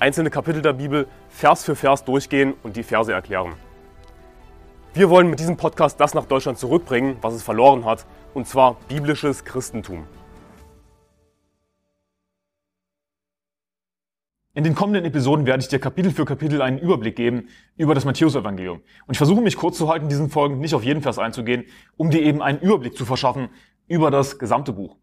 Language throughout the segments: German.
einzelne Kapitel der Bibel Vers für Vers durchgehen und die Verse erklären. Wir wollen mit diesem Podcast das nach Deutschland zurückbringen, was es verloren hat, und zwar biblisches Christentum. In den kommenden Episoden werde ich dir Kapitel für Kapitel einen Überblick geben über das Matthäusevangelium. Und ich versuche mich kurz zu halten, in diesen Folgen nicht auf jeden Vers einzugehen, um dir eben einen Überblick zu verschaffen über das gesamte Buch.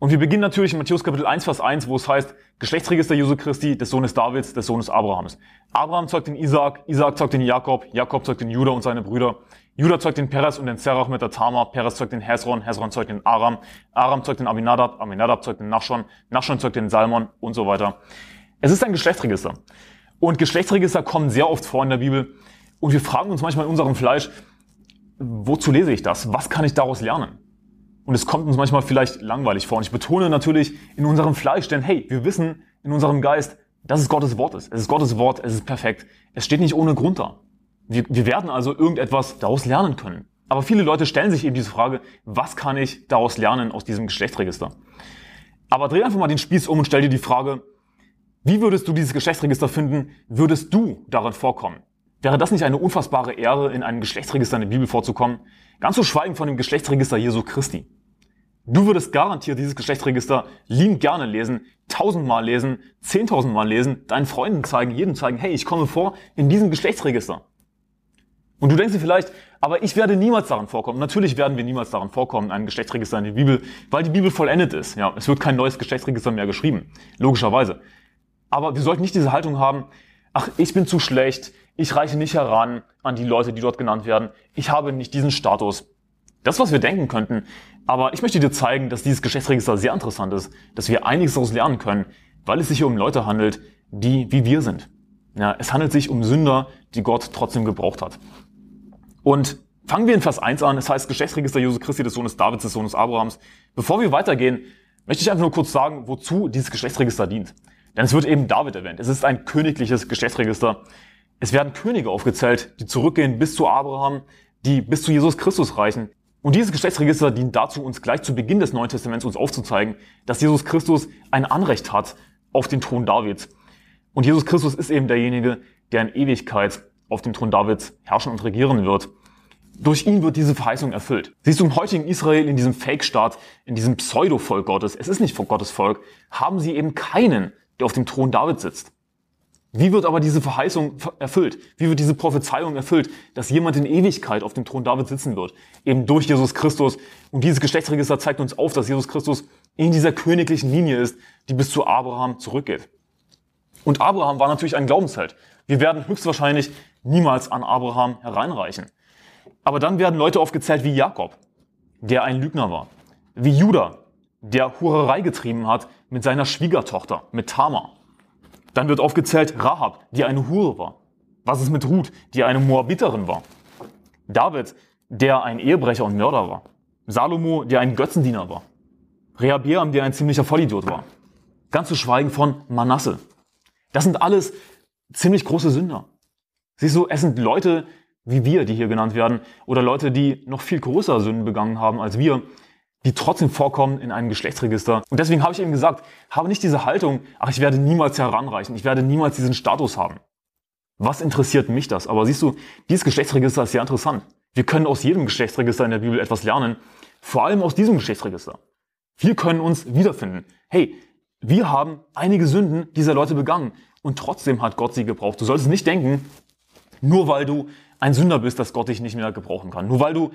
Und wir beginnen natürlich in Matthäus Kapitel 1, Vers 1, wo es heißt, Geschlechtsregister Jesu Christi, des Sohnes Davids, des Sohnes Abrahams. Abraham zeugt den Isaac, Isaac zeugt den Jakob, Jakob zeugt den Judah und seine Brüder. Judah zeugt den Peres und den Zerach mit der Tamar, Peres zeugt den Hezron, Hezron zeugt den Aram, Aram zeugt den Aminadab, Aminadab zeugt den Nachschon, Nachschon zeugt den Salmon und so weiter. Es ist ein Geschlechtsregister. Und Geschlechtsregister kommen sehr oft vor in der Bibel. Und wir fragen uns manchmal in unserem Fleisch, wozu lese ich das? Was kann ich daraus lernen? Und es kommt uns manchmal vielleicht langweilig vor. Und ich betone natürlich in unserem Fleisch, denn hey, wir wissen in unserem Geist, dass es Gottes Wort ist. Es ist Gottes Wort, es ist perfekt. Es steht nicht ohne Grund da. Wir, wir werden also irgendetwas daraus lernen können. Aber viele Leute stellen sich eben diese Frage, was kann ich daraus lernen aus diesem Geschlechtsregister? Aber dreh einfach mal den Spieß um und stell dir die Frage, wie würdest du dieses Geschlechtsregister finden, würdest du darin vorkommen? Wäre das nicht eine unfassbare Ehre, in einem Geschlechtsregister in der Bibel vorzukommen? Ganz zu schweigen von dem Geschlechtsregister Jesu Christi. Du würdest garantiert dieses Geschlechtsregister liebend gerne lesen, tausendmal lesen, zehntausendmal lesen, deinen Freunden zeigen, jedem zeigen, hey, ich komme vor in diesem Geschlechtsregister. Und du denkst dir vielleicht, aber ich werde niemals daran vorkommen. Natürlich werden wir niemals daran vorkommen, ein Geschlechtsregister in der Bibel, weil die Bibel vollendet ist. Ja, es wird kein neues Geschlechtsregister mehr geschrieben. Logischerweise. Aber wir sollten nicht diese Haltung haben, ach, ich bin zu schlecht, ich reiche nicht heran an die Leute, die dort genannt werden, ich habe nicht diesen Status. Das, was wir denken könnten. Aber ich möchte dir zeigen, dass dieses Geschlechtsregister sehr interessant ist, dass wir einiges daraus lernen können, weil es sich hier um Leute handelt, die wie wir sind. Ja, es handelt sich um Sünder, die Gott trotzdem gebraucht hat. Und fangen wir in Vers 1 an. Es heißt Geschlechtsregister Jesu Christi des Sohnes Davids, des Sohnes Abrahams. Bevor wir weitergehen, möchte ich einfach nur kurz sagen, wozu dieses Geschlechtsregister dient. Denn es wird eben David erwähnt. Es ist ein königliches Geschlechtsregister. Es werden Könige aufgezählt, die zurückgehen bis zu Abraham, die bis zu Jesus Christus reichen. Und dieses Geschlechtsregister dient dazu, uns gleich zu Beginn des Neuen Testaments uns aufzuzeigen, dass Jesus Christus ein Anrecht hat auf den Thron Davids. Und Jesus Christus ist eben derjenige, der in Ewigkeit auf dem Thron Davids herrschen und regieren wird. Durch ihn wird diese Verheißung erfüllt. Siehst du, im heutigen Israel, in diesem Fake-Staat, in diesem Pseudo-Volk Gottes, es ist nicht Gottes Volk, haben sie eben keinen, der auf dem Thron Davids sitzt. Wie wird aber diese Verheißung erfüllt? Wie wird diese Prophezeiung erfüllt, dass jemand in Ewigkeit auf dem Thron David sitzen wird? Eben durch Jesus Christus. Und dieses Geschlechtsregister zeigt uns auf, dass Jesus Christus in dieser königlichen Linie ist, die bis zu Abraham zurückgeht. Und Abraham war natürlich ein Glaubensheld. Wir werden höchstwahrscheinlich niemals an Abraham hereinreichen. Aber dann werden Leute aufgezählt wie Jakob, der ein Lügner war. Wie Judah, der Hurerei getrieben hat mit seiner Schwiegertochter, mit Tamar. Dann wird aufgezählt Rahab, die eine Hure war. Was ist mit Ruth, die eine Moabiterin war? David, der ein Ehebrecher und Mörder war. Salomo, der ein Götzendiener war. Rehabeam, der ein ziemlicher Vollidiot war. Ganz zu schweigen von Manasse. Das sind alles ziemlich große Sünder. Siehst du, es sind Leute wie wir, die hier genannt werden, oder Leute, die noch viel größere Sünden begangen haben als wir, die trotzdem vorkommen in einem Geschlechtsregister. Und deswegen habe ich eben gesagt, habe nicht diese Haltung, ach, ich werde niemals heranreichen, ich werde niemals diesen Status haben. Was interessiert mich das? Aber siehst du, dieses Geschlechtsregister ist sehr interessant. Wir können aus jedem Geschlechtsregister in der Bibel etwas lernen, vor allem aus diesem Geschlechtsregister. Wir können uns wiederfinden. Hey, wir haben einige Sünden dieser Leute begangen und trotzdem hat Gott sie gebraucht. Du solltest nicht denken, nur weil du ein Sünder bist, dass Gott dich nicht mehr gebrauchen kann. Nur weil du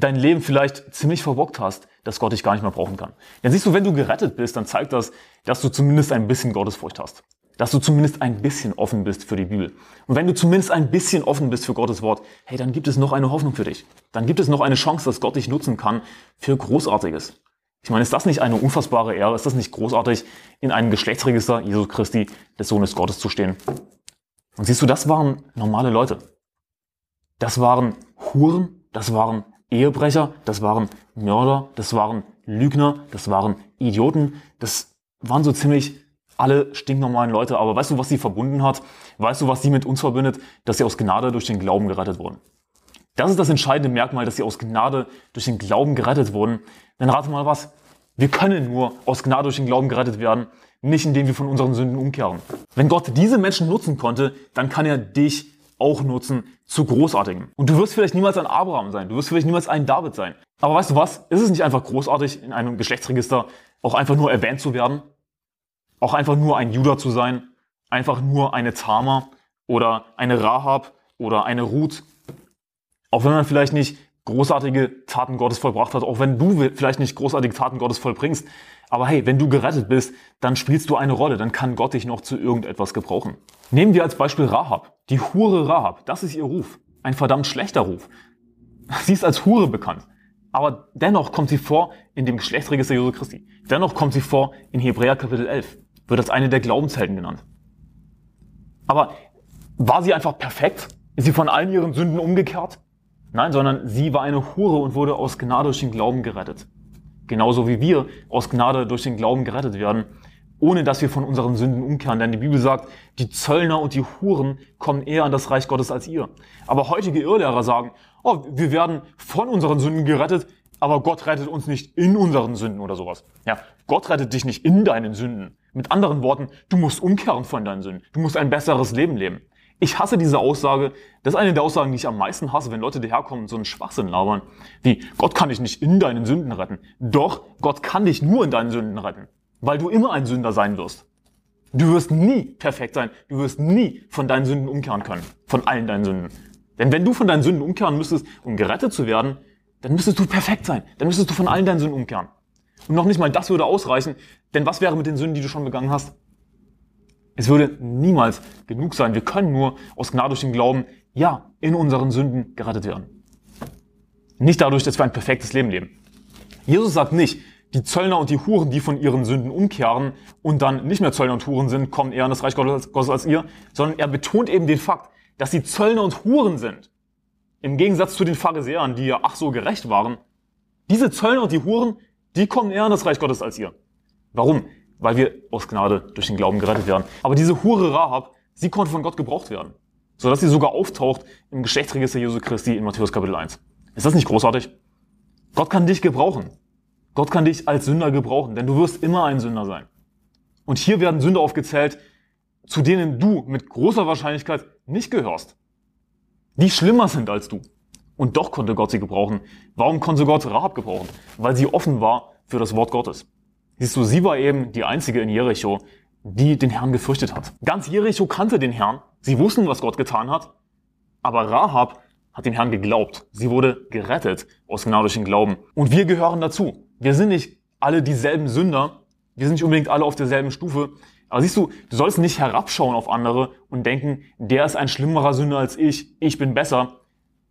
dein Leben vielleicht ziemlich verbockt hast, dass Gott dich gar nicht mehr brauchen kann. Denn siehst du, wenn du gerettet bist, dann zeigt das, dass du zumindest ein bisschen Gottesfurcht hast. Dass du zumindest ein bisschen offen bist für die Bibel. Und wenn du zumindest ein bisschen offen bist für Gottes Wort, hey, dann gibt es noch eine Hoffnung für dich. Dann gibt es noch eine Chance, dass Gott dich nutzen kann für Großartiges. Ich meine, ist das nicht eine unfassbare Ehre? Ist das nicht großartig, in einem Geschlechtsregister Jesu Christi, des Sohnes Gottes zu stehen? Und siehst du, das waren normale Leute. Das waren Huren, das waren Ehebrecher, das waren Mörder, das waren Lügner, das waren Idioten, das waren so ziemlich alle stinknormalen Leute. Aber weißt du, was sie verbunden hat? Weißt du, was sie mit uns verbindet? Dass sie aus Gnade durch den Glauben gerettet wurden. Das ist das entscheidende Merkmal, dass sie aus Gnade durch den Glauben gerettet wurden. Dann rate mal was. Wir können nur aus Gnade durch den Glauben gerettet werden, nicht indem wir von unseren Sünden umkehren. Wenn Gott diese Menschen nutzen konnte, dann kann er dich auch nutzen zu Großartigem. Und du wirst vielleicht niemals ein Abraham sein, du wirst vielleicht niemals ein David sein. Aber weißt du was? Ist es nicht einfach großartig, in einem Geschlechtsregister auch einfach nur erwähnt zu werden? Auch einfach nur ein Judah zu sein? Einfach nur eine Tama oder eine Rahab oder eine Ruth? Auch wenn man vielleicht nicht großartige Taten Gottes vollbracht hat, auch wenn du vielleicht nicht großartige Taten Gottes vollbringst. Aber hey, wenn du gerettet bist, dann spielst du eine Rolle, dann kann Gott dich noch zu irgendetwas gebrauchen. Nehmen wir als Beispiel Rahab, die Hure Rahab, das ist ihr Ruf, ein verdammt schlechter Ruf. Sie ist als Hure bekannt, aber dennoch kommt sie vor in dem Geschlechtsregister Jesu Christi. Dennoch kommt sie vor in Hebräer Kapitel 11, wird als eine der Glaubenshelden genannt. Aber war sie einfach perfekt? Ist sie von allen ihren Sünden umgekehrt? Nein, sondern sie war eine Hure und wurde aus Gnade durch den Glauben gerettet. Genauso wie wir aus Gnade durch den Glauben gerettet werden, ohne dass wir von unseren Sünden umkehren. Denn die Bibel sagt, die Zöllner und die Huren kommen eher an das Reich Gottes als ihr. Aber heutige Irrlehrer sagen, oh, wir werden von unseren Sünden gerettet, aber Gott rettet uns nicht in unseren Sünden oder sowas. Ja, Gott rettet dich nicht in deinen Sünden. Mit anderen Worten, du musst umkehren von deinen Sünden. Du musst ein besseres Leben leben. Ich hasse diese Aussage. Das ist eine der Aussagen, die ich am meisten hasse, wenn Leute daherkommen und so einen Schwachsinn labern. Wie, Gott kann dich nicht in deinen Sünden retten. Doch, Gott kann dich nur in deinen Sünden retten. Weil du immer ein Sünder sein wirst. Du wirst nie perfekt sein. Du wirst nie von deinen Sünden umkehren können. Von allen deinen Sünden. Denn wenn du von deinen Sünden umkehren müsstest, um gerettet zu werden, dann müsstest du perfekt sein. Dann müsstest du von allen deinen Sünden umkehren. Und noch nicht mal das würde ausreichen. Denn was wäre mit den Sünden, die du schon begangen hast? Es würde niemals genug sein. Wir können nur aus Gnade durch den Glauben, ja, in unseren Sünden gerettet werden. Nicht dadurch, dass wir ein perfektes Leben leben. Jesus sagt nicht, die Zöllner und die Huren, die von ihren Sünden umkehren und dann nicht mehr Zöllner und Huren sind, kommen eher an das Reich Gottes als ihr, sondern er betont eben den Fakt, dass sie Zöllner und Huren sind. Im Gegensatz zu den Pharisäern, die ja ach so gerecht waren. Diese Zöllner und die Huren, die kommen eher an das Reich Gottes als ihr. Warum? Weil wir aus Gnade durch den Glauben gerettet werden. Aber diese Hure Rahab, sie konnte von Gott gebraucht werden, sodass sie sogar auftaucht im Geschlechtsregister Jesu Christi in Matthäus Kapitel 1. Ist das nicht großartig? Gott kann dich gebrauchen. Gott kann dich als Sünder gebrauchen, denn du wirst immer ein Sünder sein. Und hier werden Sünder aufgezählt, zu denen du mit großer Wahrscheinlichkeit nicht gehörst. Die schlimmer sind als du. Und doch konnte Gott sie gebrauchen. Warum konnte Gott Rahab gebrauchen? Weil sie offen war für das Wort Gottes. Siehst du, sie war eben die einzige in Jericho, die den Herrn gefürchtet hat. Ganz Jericho kannte den Herrn. Sie wussten, was Gott getan hat. Aber Rahab hat den Herrn geglaubt. Sie wurde gerettet aus den Glauben. Und wir gehören dazu. Wir sind nicht alle dieselben Sünder. Wir sind nicht unbedingt alle auf derselben Stufe. Aber siehst du, du sollst nicht herabschauen auf andere und denken, der ist ein schlimmerer Sünder als ich. Ich bin besser.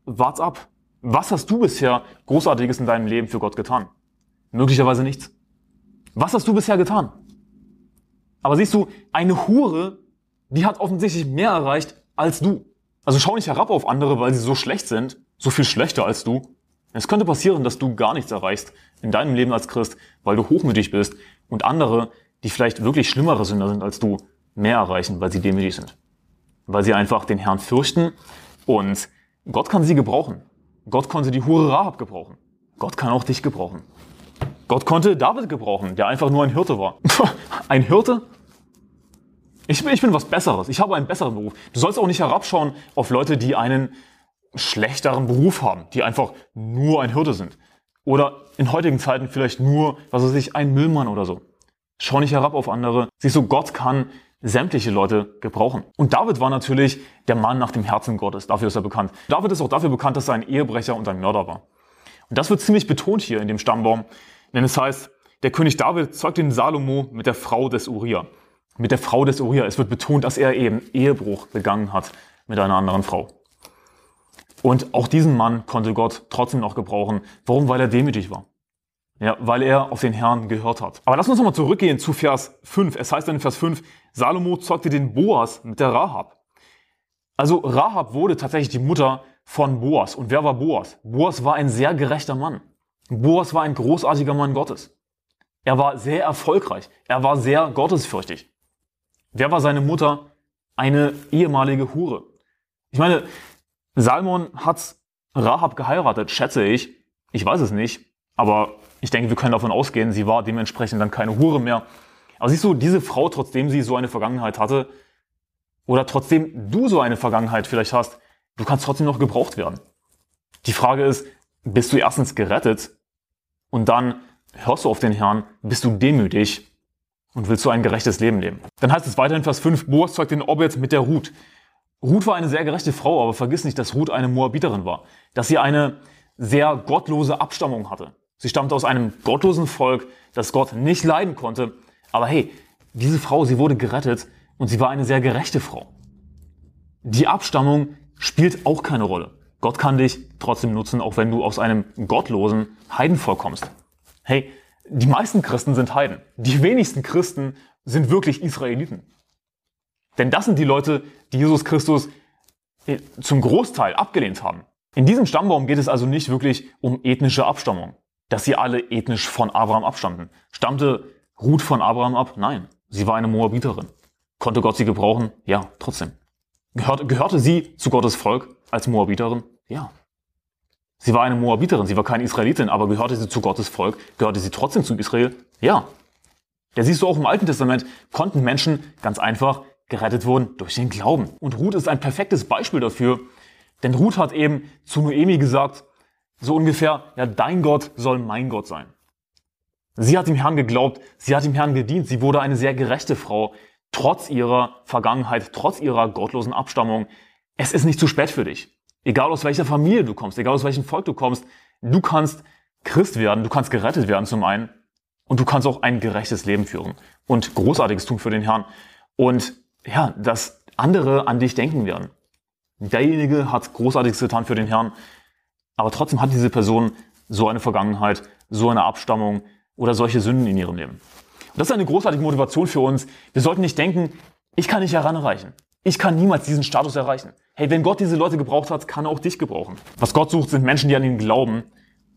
Wart's ab. Was hast du bisher Großartiges in deinem Leben für Gott getan? Möglicherweise nichts. Was hast du bisher getan? Aber siehst du, eine Hure, die hat offensichtlich mehr erreicht als du. Also schau nicht herab auf andere, weil sie so schlecht sind, so viel schlechter als du. Es könnte passieren, dass du gar nichts erreichst in deinem Leben als Christ, weil du hochmütig bist und andere, die vielleicht wirklich schlimmere Sünder sind als du, mehr erreichen, weil sie demütig sind. Weil sie einfach den Herrn fürchten und Gott kann sie gebrauchen. Gott konnte die Hure Rahab gebrauchen. Gott kann auch dich gebrauchen. Gott konnte David gebrauchen, der einfach nur ein Hirte war. ein Hirte? Ich bin, ich bin was Besseres. Ich habe einen besseren Beruf. Du sollst auch nicht herabschauen auf Leute, die einen schlechteren Beruf haben, die einfach nur ein Hirte sind. Oder in heutigen Zeiten vielleicht nur, was weiß ich, ein Müllmann oder so. Schau nicht herab auf andere. Siehst du, Gott kann sämtliche Leute gebrauchen. Und David war natürlich der Mann nach dem Herzen Gottes. Dafür ist er bekannt. David ist auch dafür bekannt, dass er ein Ehebrecher und ein Mörder war. Und das wird ziemlich betont hier in dem Stammbaum. Denn es heißt, der König David zeugt den Salomo mit der Frau des Uriah. Mit der Frau des Uriah. Es wird betont, dass er eben Ehebruch begangen hat mit einer anderen Frau. Und auch diesen Mann konnte Gott trotzdem noch gebrauchen. Warum? Weil er demütig war. Ja, weil er auf den Herrn gehört hat. Aber lass uns nochmal zurückgehen zu Vers 5. Es heißt dann in Vers 5, Salomo zeugte den Boas mit der Rahab. Also Rahab wurde tatsächlich die Mutter von Boas. Und wer war Boas? Boas war ein sehr gerechter Mann. Boas war ein großartiger Mann Gottes. Er war sehr erfolgreich. Er war sehr gottesfürchtig. Wer war seine Mutter? Eine ehemalige Hure. Ich meine, Salmon hat Rahab geheiratet, schätze ich. Ich weiß es nicht. Aber ich denke, wir können davon ausgehen, sie war dementsprechend dann keine Hure mehr. Aber siehst du, diese Frau, trotzdem sie so eine Vergangenheit hatte, oder trotzdem du so eine Vergangenheit vielleicht hast, du kannst trotzdem noch gebraucht werden. Die Frage ist, bist du erstens gerettet und dann hörst du auf den Herrn, bist du demütig und willst du ein gerechtes Leben leben. Dann heißt es weiter in Vers 5, Boas zeugt den Obed mit der Ruth. Ruth war eine sehr gerechte Frau, aber vergiss nicht, dass Ruth eine Moabiterin war, dass sie eine sehr gottlose Abstammung hatte. Sie stammte aus einem gottlosen Volk, das Gott nicht leiden konnte. Aber hey, diese Frau, sie wurde gerettet und sie war eine sehr gerechte Frau. Die Abstammung spielt auch keine Rolle. Gott kann dich trotzdem nutzen, auch wenn du aus einem gottlosen Heidenvolk kommst. Hey, die meisten Christen sind Heiden. Die wenigsten Christen sind wirklich Israeliten. Denn das sind die Leute, die Jesus Christus äh, zum Großteil abgelehnt haben. In diesem Stammbaum geht es also nicht wirklich um ethnische Abstammung dass sie alle ethnisch von Abraham abstammten. Stammte Ruth von Abraham ab? Nein. Sie war eine Moabiterin. Konnte Gott sie gebrauchen? Ja, trotzdem. Gehörte, gehörte sie zu Gottes Volk als Moabiterin? Ja. Sie war eine Moabiterin, sie war keine Israelitin, aber gehörte sie zu Gottes Volk? Gehörte sie trotzdem zu Israel? Ja. Da siehst du auch im Alten Testament, konnten Menschen ganz einfach gerettet wurden durch den Glauben. Und Ruth ist ein perfektes Beispiel dafür, denn Ruth hat eben zu Noemi gesagt, so ungefähr, ja, dein Gott soll mein Gott sein. Sie hat dem Herrn geglaubt, sie hat dem Herrn gedient, sie wurde eine sehr gerechte Frau, trotz ihrer Vergangenheit, trotz ihrer gottlosen Abstammung. Es ist nicht zu spät für dich. Egal aus welcher Familie du kommst, egal aus welchem Volk du kommst, du kannst Christ werden, du kannst gerettet werden zum einen und du kannst auch ein gerechtes Leben führen und Großartiges tun für den Herrn. Und ja, dass andere an dich denken werden. Derjenige hat Großartiges getan für den Herrn aber trotzdem hat diese Person so eine Vergangenheit, so eine Abstammung oder solche Sünden in ihrem Leben. Und das ist eine großartige Motivation für uns. Wir sollten nicht denken, ich kann nicht heranreichen. Ich kann niemals diesen Status erreichen. Hey, wenn Gott diese Leute gebraucht hat, kann er auch dich gebrauchen. Was Gott sucht, sind Menschen, die an ihn glauben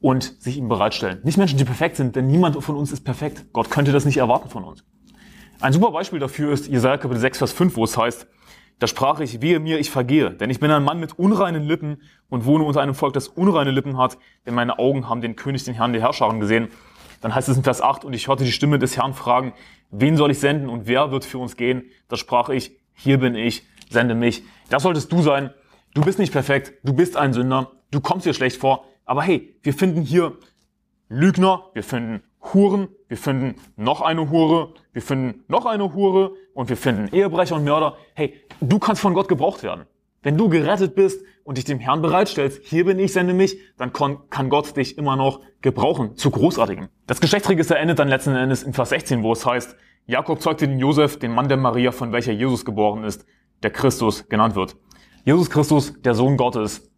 und sich ihm bereitstellen. Nicht Menschen, die perfekt sind, denn niemand von uns ist perfekt. Gott könnte das nicht erwarten von uns. Ein super Beispiel dafür ist Jesaja Kapitel 6, Vers 5, wo es heißt, da sprach ich, wehe mir, ich vergehe, denn ich bin ein Mann mit unreinen Lippen und wohne unter einem Volk, das unreine Lippen hat, denn meine Augen haben den König, den Herrn der Herrscharen gesehen. Dann heißt es in Vers 8, und ich hörte die Stimme des Herrn fragen, wen soll ich senden und wer wird für uns gehen? Da sprach ich, hier bin ich, sende mich. Das solltest du sein. Du bist nicht perfekt, du bist ein Sünder, du kommst dir schlecht vor, aber hey, wir finden hier Lügner, wir finden Huren, wir finden noch eine Hure, wir finden noch eine Hure und wir finden Ehebrecher und Mörder. Hey, du kannst von Gott gebraucht werden. Wenn du gerettet bist und dich dem Herrn bereitstellst, hier bin ich, sende mich, dann kann Gott dich immer noch gebrauchen zu Großartigem. Das Geschlechtsregister endet dann letzten Endes in Vers 16, wo es heißt, Jakob zeugte den Josef, den Mann der Maria, von welcher Jesus geboren ist, der Christus genannt wird. Jesus Christus, der Sohn Gottes,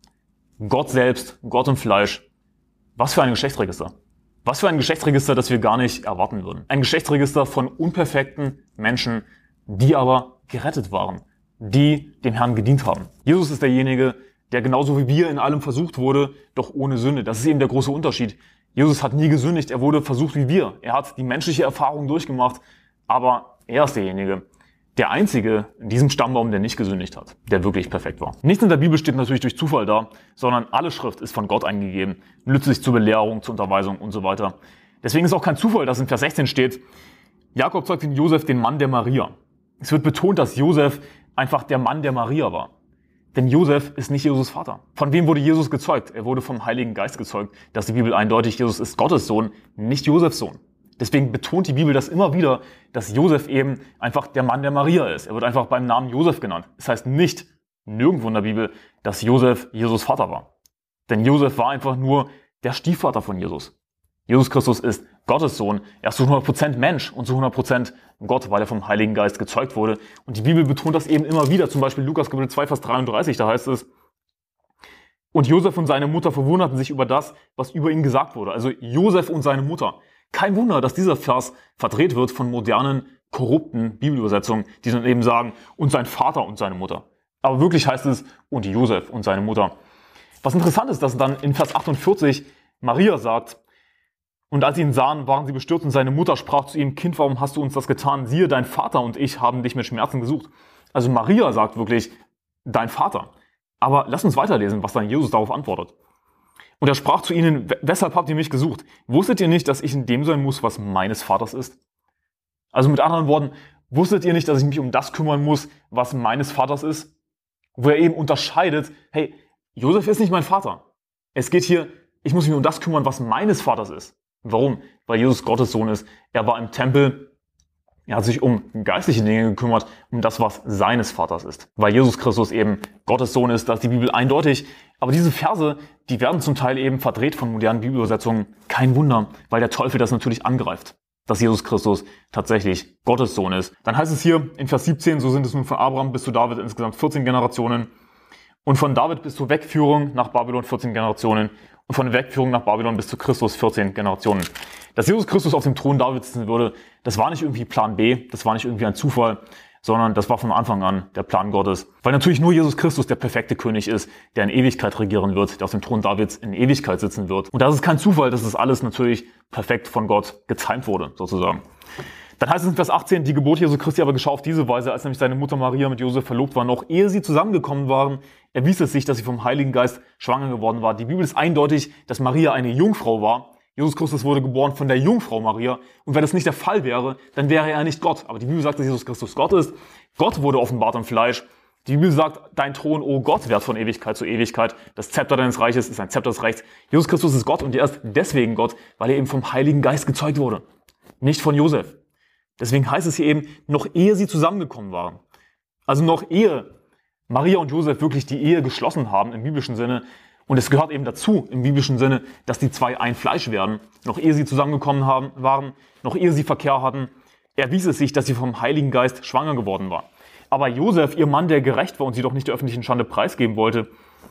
Gott selbst, Gott im Fleisch. Was für ein Geschlechtsregister. Was für ein Geschlechtsregister, das wir gar nicht erwarten würden. Ein Geschlechtsregister von unperfekten Menschen, die aber gerettet waren, die dem Herrn gedient haben. Jesus ist derjenige, der genauso wie wir in allem versucht wurde, doch ohne Sünde. Das ist eben der große Unterschied. Jesus hat nie gesündigt, er wurde versucht wie wir. Er hat die menschliche Erfahrung durchgemacht, aber er ist derjenige, der einzige in diesem Stammbaum, der nicht gesündigt hat, der wirklich perfekt war. Nichts in der Bibel steht natürlich durch Zufall da, sondern alle Schrift ist von Gott eingegeben, nützlich zur Belehrung, zur Unterweisung und so weiter. Deswegen ist auch kein Zufall, dass in Vers 16 steht, Jakob zeugt in Josef den Mann der Maria. Es wird betont, dass Josef einfach der Mann der Maria war. Denn Josef ist nicht Jesus Vater. Von wem wurde Jesus gezeugt? Er wurde vom Heiligen Geist gezeugt. Dass die Bibel eindeutig, Jesus ist Gottes Sohn, nicht Josefs Sohn. Deswegen betont die Bibel das immer wieder, dass Josef eben einfach der Mann der Maria ist. Er wird einfach beim Namen Josef genannt. Das heißt nicht nirgendwo in der Bibel, dass Josef Jesus Vater war. Denn Josef war einfach nur der Stiefvater von Jesus. Jesus Christus ist Gottes Sohn. Er ist zu 100% Mensch und zu 100% Gott, weil er vom Heiligen Geist gezeugt wurde. Und die Bibel betont das eben immer wieder. Zum Beispiel Lukas Kapitel 2, Vers 33, da heißt es, und Josef und seine Mutter verwunderten sich über das, was über ihn gesagt wurde. Also Josef und seine Mutter. Kein Wunder, dass dieser Vers verdreht wird von modernen, korrupten Bibelübersetzungen, die dann eben sagen, und sein Vater und seine Mutter. Aber wirklich heißt es, und Josef und seine Mutter. Was interessant ist, dass dann in Vers 48 Maria sagt, und als sie ihn sahen, waren sie bestürzt und seine Mutter sprach zu ihm, Kind, warum hast du uns das getan? Siehe, dein Vater und ich haben dich mit Schmerzen gesucht. Also Maria sagt wirklich, dein Vater. Aber lass uns weiterlesen, was dann Jesus darauf antwortet. Und er sprach zu ihnen, weshalb habt ihr mich gesucht? Wusstet ihr nicht, dass ich in dem sein muss, was meines Vaters ist? Also mit anderen Worten, wusstet ihr nicht, dass ich mich um das kümmern muss, was meines Vaters ist? Wo er eben unterscheidet, hey, Josef ist nicht mein Vater. Es geht hier, ich muss mich um das kümmern, was meines Vaters ist. Warum? Weil Jesus Gottes Sohn ist. Er war im Tempel. Er hat sich um geistliche Dinge gekümmert, um das, was seines Vaters ist. Weil Jesus Christus eben Gottes Sohn ist, da ist die Bibel eindeutig. Aber diese Verse, die werden zum Teil eben verdreht von modernen Bibelübersetzungen. Kein Wunder, weil der Teufel das natürlich angreift dass Jesus Christus tatsächlich Gottes Sohn ist. Dann heißt es hier in Vers 17, so sind es nun von Abraham bis zu David insgesamt 14 Generationen und von David bis zur Wegführung nach Babylon 14 Generationen von der Wegführung nach Babylon bis zu Christus 14 Generationen. Dass Jesus Christus auf dem Thron Davids sitzen würde, das war nicht irgendwie Plan B, das war nicht irgendwie ein Zufall, sondern das war von Anfang an der Plan Gottes. Weil natürlich nur Jesus Christus der perfekte König ist, der in Ewigkeit regieren wird, der auf dem Thron Davids in Ewigkeit sitzen wird. Und das ist kein Zufall, dass das alles natürlich perfekt von Gott getimt wurde, sozusagen. Dann heißt es in Vers 18, die Geburt Jesu Christi aber geschah auf diese Weise, als nämlich seine Mutter Maria mit Josef verlobt war, noch ehe sie zusammengekommen waren, erwies es sich, dass sie vom Heiligen Geist schwanger geworden war. Die Bibel ist eindeutig, dass Maria eine Jungfrau war. Jesus Christus wurde geboren von der Jungfrau Maria. Und wenn das nicht der Fall wäre, dann wäre er nicht Gott. Aber die Bibel sagt, dass Jesus Christus Gott ist. Gott wurde offenbart im Fleisch. Die Bibel sagt, dein Thron, oh Gott, wird von Ewigkeit zu Ewigkeit. Das Zepter deines Reiches ist ein Zepter des Rechts. Jesus Christus ist Gott und er ist deswegen Gott, weil er eben vom Heiligen Geist gezeugt wurde. Nicht von Josef. Deswegen heißt es hier eben, noch ehe sie zusammengekommen waren. Also noch ehe Maria und Josef wirklich die Ehe geschlossen haben im biblischen Sinne. Und es gehört eben dazu im biblischen Sinne, dass die zwei ein Fleisch werden. Noch ehe sie zusammengekommen haben, waren, noch ehe sie Verkehr hatten, erwies es sich, dass sie vom Heiligen Geist schwanger geworden war. Aber Josef, ihr Mann, der gerecht war und sie doch nicht der öffentlichen Schande preisgeben wollte,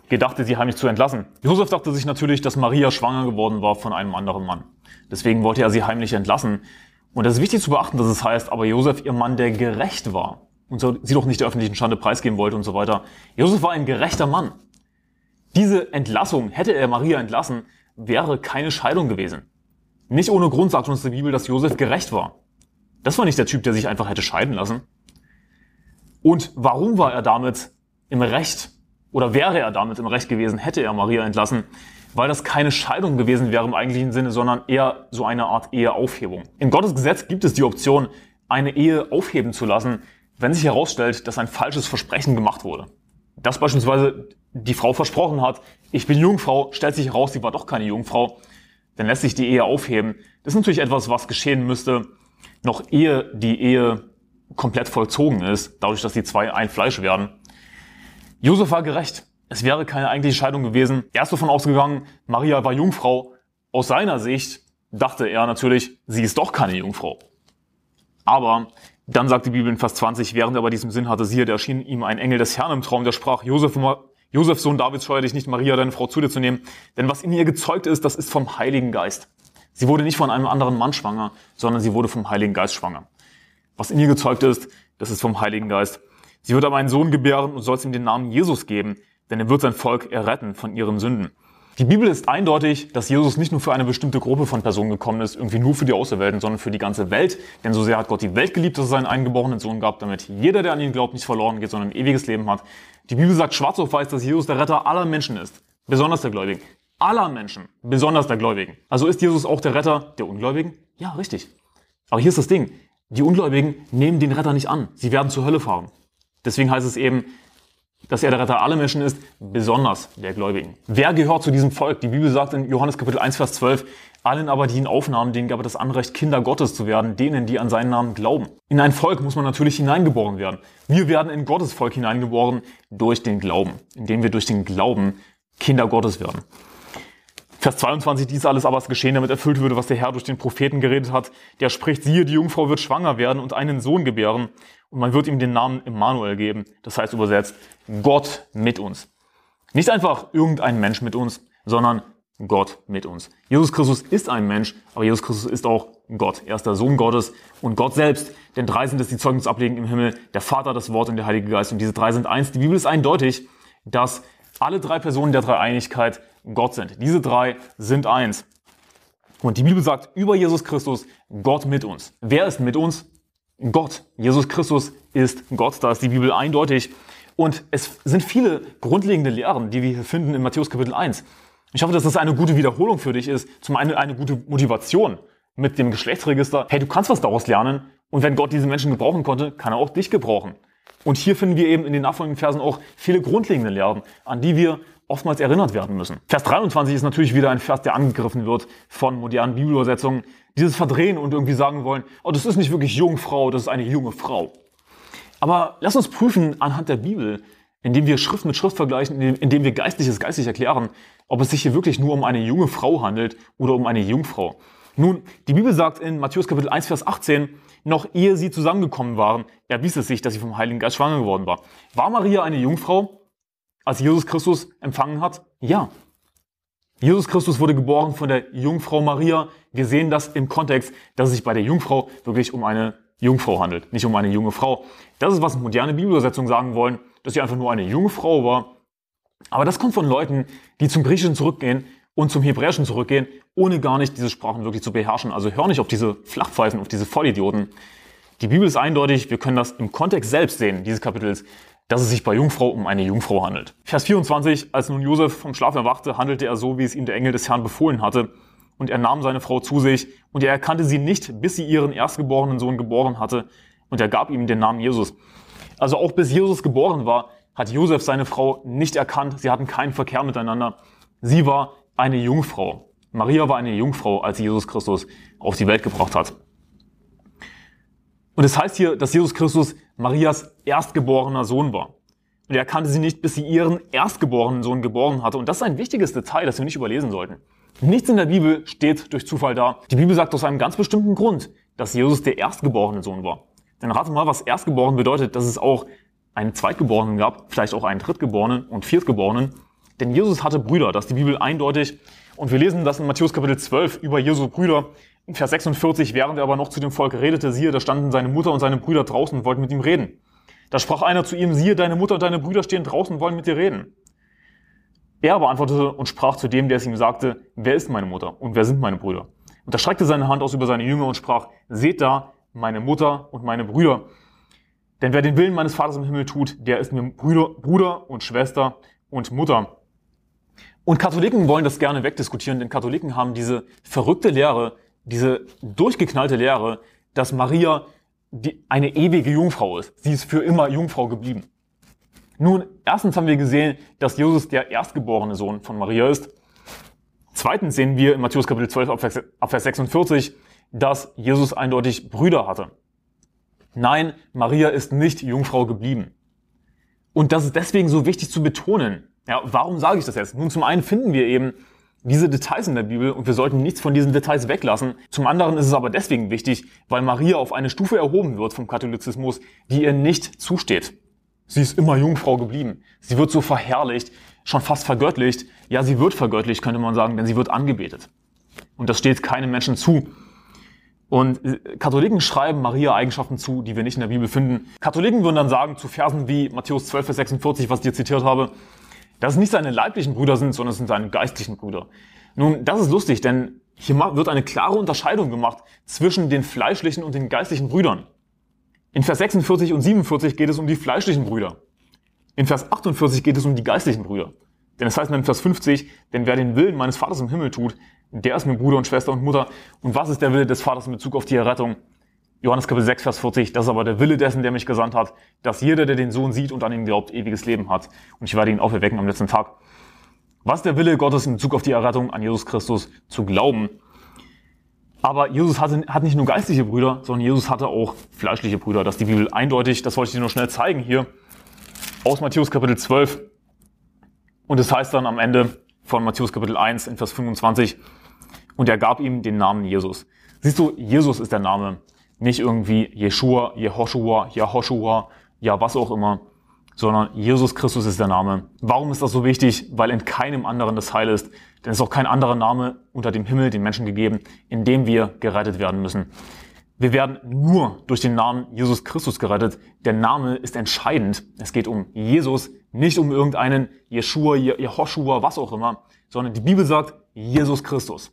gedachte, sie heimlich zu entlassen. Josef dachte sich natürlich, dass Maria schwanger geworden war von einem anderen Mann. Deswegen wollte er sie heimlich entlassen. Und es ist wichtig zu beachten, dass es heißt, aber Josef, ihr Mann, der gerecht war und sie doch nicht der öffentlichen Schande preisgeben wollte und so weiter. Josef war ein gerechter Mann. Diese Entlassung, hätte er Maria entlassen, wäre keine Scheidung gewesen. Nicht ohne Grund sagt uns die Bibel, dass Josef gerecht war. Das war nicht der Typ, der sich einfach hätte scheiden lassen. Und warum war er damit im Recht? Oder wäre er damit im Recht gewesen, hätte er Maria entlassen? Weil das keine Scheidung gewesen wäre im eigentlichen Sinne, sondern eher so eine Art Eheaufhebung. In Gottes Gesetz gibt es die Option, eine Ehe aufheben zu lassen, wenn sich herausstellt, dass ein falsches Versprechen gemacht wurde. Dass beispielsweise die Frau versprochen hat, ich bin Jungfrau, stellt sich heraus, sie war doch keine Jungfrau, dann lässt sich die Ehe aufheben. Das ist natürlich etwas, was geschehen müsste, noch ehe die Ehe komplett vollzogen ist, dadurch, dass die zwei ein Fleisch werden. Josef war gerecht. Es wäre keine eigentliche Scheidung gewesen. Er ist davon ausgegangen, Maria war Jungfrau. Aus seiner Sicht dachte er natürlich, sie ist doch keine Jungfrau. Aber dann sagt die Bibel in Vers 20, während er bei diesem Sinn hatte, siehe, da erschien ihm ein Engel des Herrn im Traum, der sprach, Josef, Josef Sohn Davids, scheue dich nicht, Maria, deine Frau, zu dir zu nehmen, denn was in ihr gezeugt ist, das ist vom Heiligen Geist. Sie wurde nicht von einem anderen Mann schwanger, sondern sie wurde vom Heiligen Geist schwanger. Was in ihr gezeugt ist, das ist vom Heiligen Geist. Sie wird aber einen Sohn gebären und soll ihm den Namen Jesus geben, denn er wird sein Volk erretten von ihren Sünden. Die Bibel ist eindeutig, dass Jesus nicht nur für eine bestimmte Gruppe von Personen gekommen ist, irgendwie nur für die Auserwählten, sondern für die ganze Welt. Denn so sehr hat Gott die Welt geliebt, dass es seinen eingeborenen Sohn gab, damit jeder, der an ihn glaubt, nicht verloren geht, sondern ein ewiges Leben hat. Die Bibel sagt schwarz auf weiß, dass Jesus der Retter aller Menschen ist. Besonders der Gläubigen. Aller Menschen. Besonders der Gläubigen. Also ist Jesus auch der Retter der Ungläubigen? Ja, richtig. Aber hier ist das Ding. Die Ungläubigen nehmen den Retter nicht an. Sie werden zur Hölle fahren. Deswegen heißt es eben, dass er der Retter aller Menschen ist, besonders der Gläubigen. Wer gehört zu diesem Volk? Die Bibel sagt in Johannes Kapitel 1, Vers 12, allen aber, die ihn aufnahmen, denen gab er das Anrecht, Kinder Gottes zu werden, denen, die an seinen Namen glauben. In ein Volk muss man natürlich hineingeboren werden. Wir werden in Gottes Volk hineingeboren durch den Glauben, indem wir durch den Glauben Kinder Gottes werden. Vers 22, dies alles aber ist geschehen, damit erfüllt würde, was der Herr durch den Propheten geredet hat. Der spricht, siehe, die Jungfrau wird schwanger werden und einen Sohn gebären und man wird ihm den Namen Immanuel geben. Das heißt übersetzt, Gott mit uns. Nicht einfach irgendein Mensch mit uns, sondern Gott mit uns. Jesus Christus ist ein Mensch, aber Jesus Christus ist auch Gott. Er ist der Sohn Gottes und Gott selbst. Denn drei sind es, die Zeugnis ablegen im Himmel, der Vater, das Wort und der Heilige Geist. Und diese drei sind eins. Die Bibel ist eindeutig, dass alle drei Personen der Dreieinigkeit Gott sind. Diese drei sind eins. Und die Bibel sagt über Jesus Christus, Gott mit uns. Wer ist mit uns? Gott. Jesus Christus ist Gott. Da ist die Bibel eindeutig. Und es sind viele grundlegende Lehren, die wir hier finden in Matthäus Kapitel 1. Ich hoffe, dass das eine gute Wiederholung für dich ist. Zum einen eine gute Motivation mit dem Geschlechtsregister. Hey, du kannst was daraus lernen. Und wenn Gott diese Menschen gebrauchen konnte, kann er auch dich gebrauchen. Und hier finden wir eben in den nachfolgenden Versen auch viele grundlegende Lehren, an die wir oftmals erinnert werden müssen. Vers 23 ist natürlich wieder ein Vers, der angegriffen wird von modernen Bibelübersetzungen. Dieses Verdrehen und irgendwie sagen wollen, oh, das ist nicht wirklich Jungfrau, das ist eine junge Frau. Aber lass uns prüfen anhand der Bibel, indem wir Schrift mit Schrift vergleichen, indem wir Geistliches geistlich erklären, ob es sich hier wirklich nur um eine junge Frau handelt oder um eine Jungfrau. Nun, die Bibel sagt in Matthäus Kapitel 1, Vers 18, noch ehe sie zusammengekommen waren, erwies es sich, dass sie vom Heiligen Geist schwanger geworden war. War Maria eine Jungfrau, als Jesus Christus empfangen hat? Ja. Jesus Christus wurde geboren von der Jungfrau Maria. Wir sehen das im Kontext, dass es sich bei der Jungfrau wirklich um eine Jungfrau handelt, nicht um eine junge Frau. Das ist, was moderne Bibelübersetzungen sagen wollen, dass sie einfach nur eine junge Frau war. Aber das kommt von Leuten, die zum Griechischen zurückgehen und zum Hebräischen zurückgehen, ohne gar nicht diese Sprachen wirklich zu beherrschen. Also hör nicht auf diese Flachpfeifen, auf diese Vollidioten. Die Bibel ist eindeutig, wir können das im Kontext selbst sehen, dieses Kapitels, dass es sich bei Jungfrau um eine Jungfrau handelt. Vers 24, als nun Josef vom Schlaf erwachte, handelte er so, wie es ihm der Engel des Herrn befohlen hatte. Und er nahm seine Frau zu sich, und er erkannte sie nicht, bis sie ihren erstgeborenen Sohn geboren hatte, und er gab ihm den Namen Jesus. Also auch bis Jesus geboren war, hat Josef seine Frau nicht erkannt, sie hatten keinen Verkehr miteinander. Sie war eine Jungfrau. Maria war eine Jungfrau, als sie Jesus Christus auf die Welt gebracht hat. Und es das heißt hier, dass Jesus Christus Marias erstgeborener Sohn war. Und er kannte sie nicht, bis sie ihren erstgeborenen Sohn geboren hatte. Und das ist ein wichtiges Detail, das wir nicht überlesen sollten. Nichts in der Bibel steht durch Zufall da. Die Bibel sagt aus einem ganz bestimmten Grund, dass Jesus der erstgeborene Sohn war. Denn rate mal, was erstgeboren bedeutet, dass es auch einen Zweitgeborenen gab, vielleicht auch einen Drittgeborenen und Viertgeborenen. Denn Jesus hatte Brüder, das ist die Bibel eindeutig. Und wir lesen das in Matthäus Kapitel 12 über Jesu Brüder. Vers 46, während er aber noch zu dem Volk redete, siehe, da standen seine Mutter und seine Brüder draußen und wollten mit ihm reden. Da sprach einer zu ihm, siehe, deine Mutter und deine Brüder stehen draußen und wollen mit dir reden. Er aber antwortete und sprach zu dem, der es ihm sagte, wer ist meine Mutter und wer sind meine Brüder? Und er streckte seine Hand aus über seine Jünger und sprach, seht da meine Mutter und meine Brüder. Denn wer den Willen meines Vaters im Himmel tut, der ist mir Brüder, Bruder und Schwester und Mutter. Und Katholiken wollen das gerne wegdiskutieren, denn Katholiken haben diese verrückte Lehre, diese durchgeknallte Lehre, dass Maria die, eine ewige Jungfrau ist. Sie ist für immer Jungfrau geblieben. Nun, erstens haben wir gesehen, dass Jesus der erstgeborene Sohn von Maria ist. Zweitens sehen wir in Matthäus Kapitel 12 ab Vers 46, dass Jesus eindeutig Brüder hatte. Nein, Maria ist nicht Jungfrau geblieben. Und das ist deswegen so wichtig zu betonen. Ja, warum sage ich das jetzt? Nun, zum einen finden wir eben diese Details in der Bibel und wir sollten nichts von diesen Details weglassen. Zum anderen ist es aber deswegen wichtig, weil Maria auf eine Stufe erhoben wird vom Katholizismus, die ihr nicht zusteht. Sie ist immer Jungfrau geblieben. Sie wird so verherrlicht, schon fast vergöttlicht. Ja, sie wird vergöttlicht, könnte man sagen, denn sie wird angebetet. Und das steht keinem Menschen zu. Und äh, Katholiken schreiben Maria Eigenschaften zu, die wir nicht in der Bibel finden. Katholiken würden dann sagen zu Versen wie Matthäus 12, Vers 46, was ich dir zitiert habe, dass es nicht seine leiblichen Brüder sind, sondern es sind seine geistlichen Brüder. Nun, das ist lustig, denn hier wird eine klare Unterscheidung gemacht zwischen den fleischlichen und den geistlichen Brüdern. In Vers 46 und 47 geht es um die fleischlichen Brüder. In Vers 48 geht es um die geistlichen Brüder. Denn es heißt in Vers 50, denn wer den Willen meines Vaters im Himmel tut, der ist mir Bruder und Schwester und Mutter. Und was ist der Wille des Vaters in Bezug auf die Errettung? Johannes Kapitel 6, Vers 40, das ist aber der Wille dessen, der mich gesandt hat, dass jeder, der den Sohn sieht und an ihn glaubt, ewiges Leben hat. Und ich werde ihn auferwecken am letzten Tag. Was der Wille Gottes in Bezug auf die Errettung an Jesus Christus zu glauben? Aber Jesus hatte, hat nicht nur geistliche Brüder, sondern Jesus hatte auch fleischliche Brüder. Das ist die Bibel eindeutig. Das wollte ich dir nur schnell zeigen hier. Aus Matthäus Kapitel 12. Und es das heißt dann am Ende von Matthäus Kapitel 1 in Vers 25, und er gab ihm den Namen Jesus. Siehst du, Jesus ist der Name. Nicht irgendwie Jeshua, Jehoshua, Jehoshua, ja was auch immer. sondern Jesus Christus ist der Name. Warum ist das so wichtig? Weil in keinem anderen das Heil ist. Denn es ist auch kein anderer Name unter dem Himmel den Menschen gegeben, in dem wir gerettet werden müssen. Wir werden nur durch den Namen Jesus Christus gerettet. Der Name ist entscheidend. Es geht um Jesus, nicht um irgendeinen Jeshua, Jehoshua, was auch immer, sondern die Bibel sagt Jesus Christus.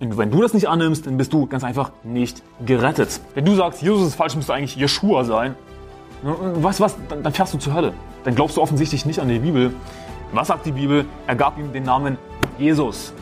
Und wenn du das nicht annimmst, dann bist du ganz einfach nicht gerettet. Wenn du sagst, Jesus ist falsch, müsste eigentlich Jeshua sein, was, was, dann, dann fährst du zur Hölle. Dann glaubst du offensichtlich nicht an die Bibel. Was sagt die Bibel? Er gab ihm den Namen Jesus.